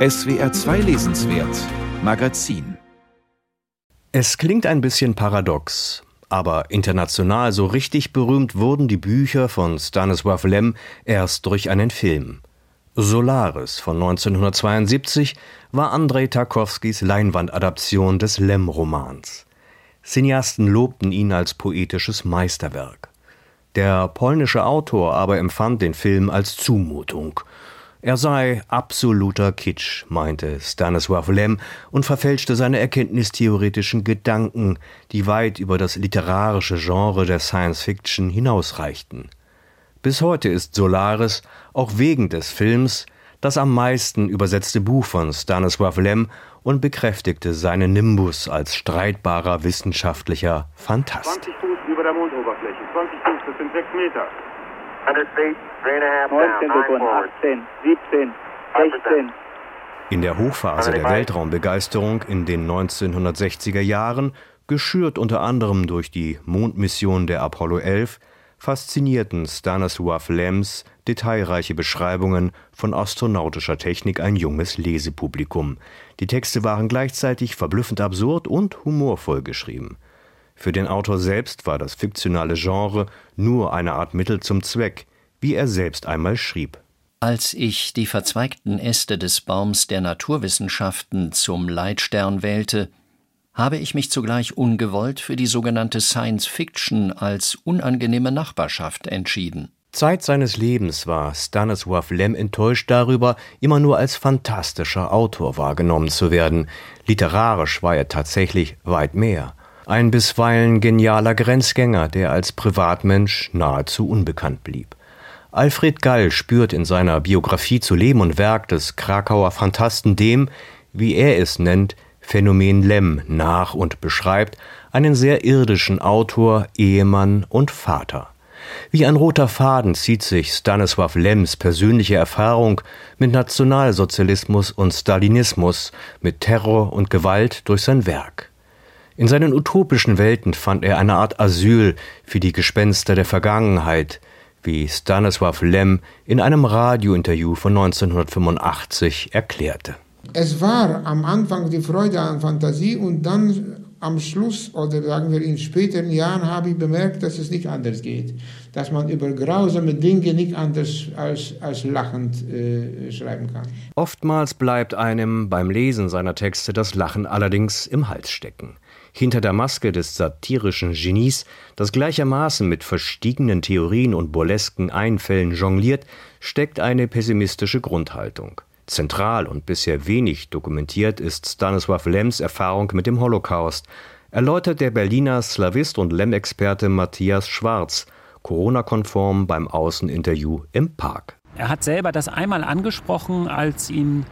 SWR 2 Lesenswert Magazin Es klingt ein bisschen paradox, aber international so richtig berühmt wurden die Bücher von Stanisław Lem erst durch einen Film. Solaris von 1972 war Andrei Tarkowskis Leinwandadaption des Lem-Romans. Cineasten lobten ihn als poetisches Meisterwerk. Der polnische Autor aber empfand den Film als Zumutung. Er sei absoluter Kitsch, meinte Stanisław Lem und verfälschte seine erkenntnistheoretischen Gedanken, die weit über das literarische Genre der Science Fiction hinausreichten. Bis heute ist Solaris, auch wegen des Films, das am meisten übersetzte Buch von Stanisław Lem und bekräftigte seinen Nimbus als streitbarer wissenschaftlicher Fantast. 20 Fuß über der Mondoberfläche, 20 Fuß, das sind 6 Meter. 100 feet, three and a half down, 19 nine Sekunden, forward. 18, 17, 16. In der Hochphase der Weltraumbegeisterung in den 1960er Jahren, geschürt unter anderem durch die Mondmission der Apollo 11, faszinierten Stanisław Lems detailreiche Beschreibungen von astronautischer Technik ein junges Lesepublikum. Die Texte waren gleichzeitig verblüffend absurd und humorvoll geschrieben. Für den Autor selbst war das fiktionale Genre nur eine Art Mittel zum Zweck, wie er selbst einmal schrieb. Als ich die verzweigten Äste des Baums der Naturwissenschaften zum Leitstern wählte, habe ich mich zugleich ungewollt für die sogenannte Science Fiction als unangenehme Nachbarschaft entschieden. Zeit seines Lebens war Stanisław Lem enttäuscht darüber, immer nur als fantastischer Autor wahrgenommen zu werden. Literarisch war er tatsächlich weit mehr. Ein bisweilen genialer Grenzgänger, der als Privatmensch nahezu unbekannt blieb. Alfred Gall spürt in seiner Biografie zu Leben und Werk des Krakauer Phantasten dem, wie er es nennt, Phänomen Lem nach und beschreibt einen sehr irdischen Autor, Ehemann und Vater. Wie ein roter Faden zieht sich Stanisław Lems persönliche Erfahrung mit Nationalsozialismus und Stalinismus, mit Terror und Gewalt durch sein Werk. In seinen utopischen Welten fand er eine Art Asyl für die Gespenster der Vergangenheit, wie Stanisław Lem in einem Radiointerview von 1985 erklärte. Es war am Anfang die Freude an Fantasie und dann am Schluss oder sagen wir in späteren Jahren habe ich bemerkt, dass es nicht anders geht. Dass man über grausame Dinge nicht anders als, als lachend äh, schreiben kann. Oftmals bleibt einem beim Lesen seiner Texte das Lachen allerdings im Hals stecken. Hinter der Maske des satirischen Genies, das gleichermaßen mit verstiegenen Theorien und burlesken Einfällen jongliert, steckt eine pessimistische Grundhaltung. Zentral und bisher wenig dokumentiert ist Stanisław Lems Erfahrung mit dem Holocaust, erläutert der Berliner Slavist und Lem-Experte Matthias Schwarz, Corona-konform beim Außeninterview im Park. Er hat selber das einmal angesprochen, als ihn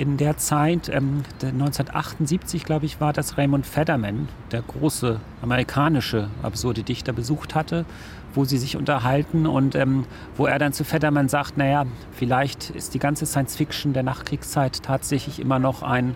in der Zeit, ähm, 1978 glaube ich, war das Raymond Federman, der große amerikanische absurde Dichter, besucht hatte, wo sie sich unterhalten und ähm, wo er dann zu Federman sagt, naja, vielleicht ist die ganze Science Fiction der Nachkriegszeit tatsächlich immer noch ein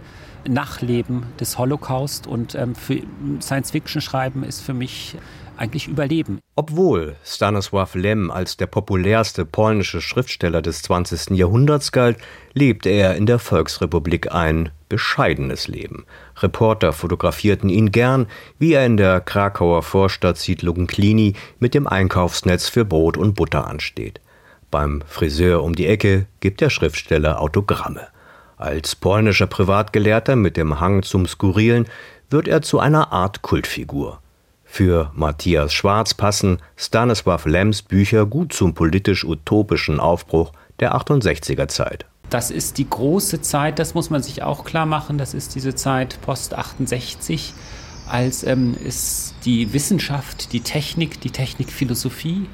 Nachleben des Holocaust und ähm, für Science Fiction schreiben ist für mich eigentlich Überleben. Obwohl Stanisław Lem als der populärste polnische Schriftsteller des 20. Jahrhunderts galt, lebte er in der Volksrepublik ein bescheidenes Leben. Reporter fotografierten ihn gern, wie er in der Krakauer Vorstadtsiedlung Klini mit dem Einkaufsnetz für Brot und Butter ansteht. Beim Friseur um die Ecke gibt der Schriftsteller Autogramme. Als polnischer Privatgelehrter mit dem Hang zum Skurrilen wird er zu einer Art Kultfigur. Für Matthias Schwarz passen Stanisław Lems Bücher gut zum politisch-utopischen Aufbruch der 68er Zeit. Das ist die große Zeit, das muss man sich auch klar machen, das ist diese Zeit post 68, als ähm, ist die Wissenschaft, die Technik, die Technikphilosophie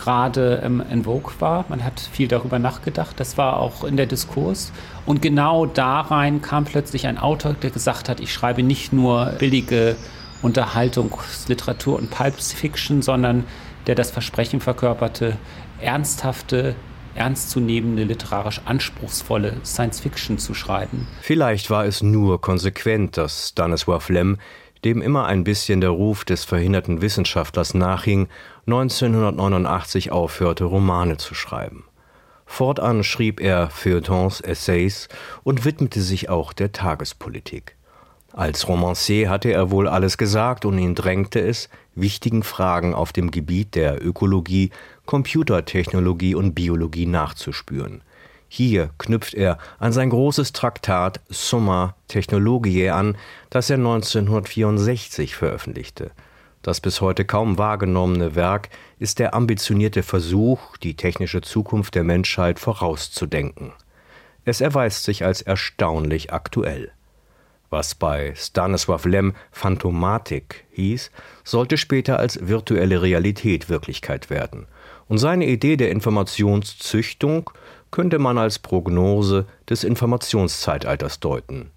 gerade ähm, en vogue war. Man hat viel darüber nachgedacht, das war auch in der Diskurs. Und genau da rein kam plötzlich ein Autor, der gesagt hat, ich schreibe nicht nur billige Unterhaltungsliteratur und Pulp Fiction, sondern der das Versprechen verkörperte, ernsthafte, ernstzunehmende, literarisch anspruchsvolle Science Fiction zu schreiben. Vielleicht war es nur konsequent, dass Stanisław Lem, dem immer ein bisschen der Ruf des verhinderten Wissenschaftlers nachhing, 1989 aufhörte, Romane zu schreiben. Fortan schrieb er Feuilletons, Essays und widmete sich auch der Tagespolitik. Als Romancier hatte er wohl alles gesagt und ihn drängte es, wichtigen Fragen auf dem Gebiet der Ökologie, Computertechnologie und Biologie nachzuspüren. Hier knüpft er an sein großes Traktat Summa Technologiae an, das er 1964 veröffentlichte. Das bis heute kaum wahrgenommene Werk ist der ambitionierte Versuch, die technische Zukunft der Menschheit vorauszudenken. Es erweist sich als erstaunlich aktuell. Was bei Stanisław Lem Phantomatik hieß, sollte später als virtuelle Realität Wirklichkeit werden. Und seine Idee der Informationszüchtung könnte man als Prognose des Informationszeitalters deuten.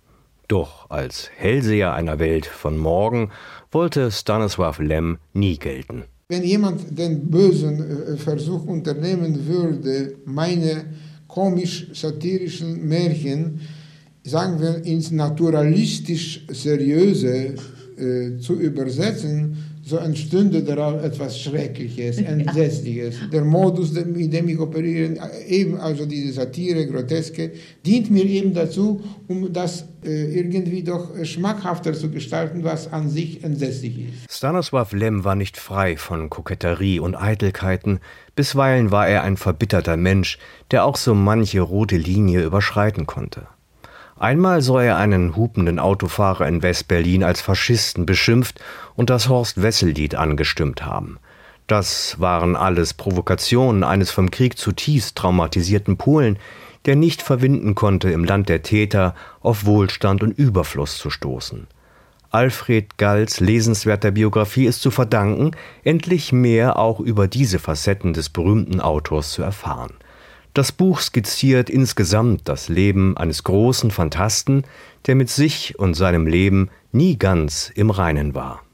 Doch als Hellseher einer Welt von morgen wollte Stanisław Lem nie gelten. Wenn jemand den bösen äh, Versuch unternehmen würde, meine komisch-satirischen Märchen, sagen wir, ins naturalistisch-seriöse äh, zu übersetzen, so entstünde daraus etwas Schreckliches, Entsetzliches. Ja. Der Modus, mit dem ich operiere, eben also diese Satire, Groteske, dient mir eben dazu, um das äh, irgendwie doch schmackhafter zu gestalten, was an sich entsetzlich ist. Stanislaw Lem war nicht frei von Koketterie und Eitelkeiten, bisweilen war er ein verbitterter Mensch, der auch so manche rote Linie überschreiten konnte. Einmal soll er einen hupenden Autofahrer in West-Berlin als Faschisten beschimpft und das Horst-Wessel-Lied angestimmt haben. Das waren alles Provokationen eines vom Krieg zutiefst traumatisierten Polen, der nicht verwinden konnte, im Land der Täter auf Wohlstand und Überfluss zu stoßen. Alfred Galls lesenswerter Biografie ist zu verdanken, endlich mehr auch über diese Facetten des berühmten Autors zu erfahren. Das Buch skizziert insgesamt das Leben eines großen Phantasten, der mit sich und seinem Leben nie ganz im Reinen war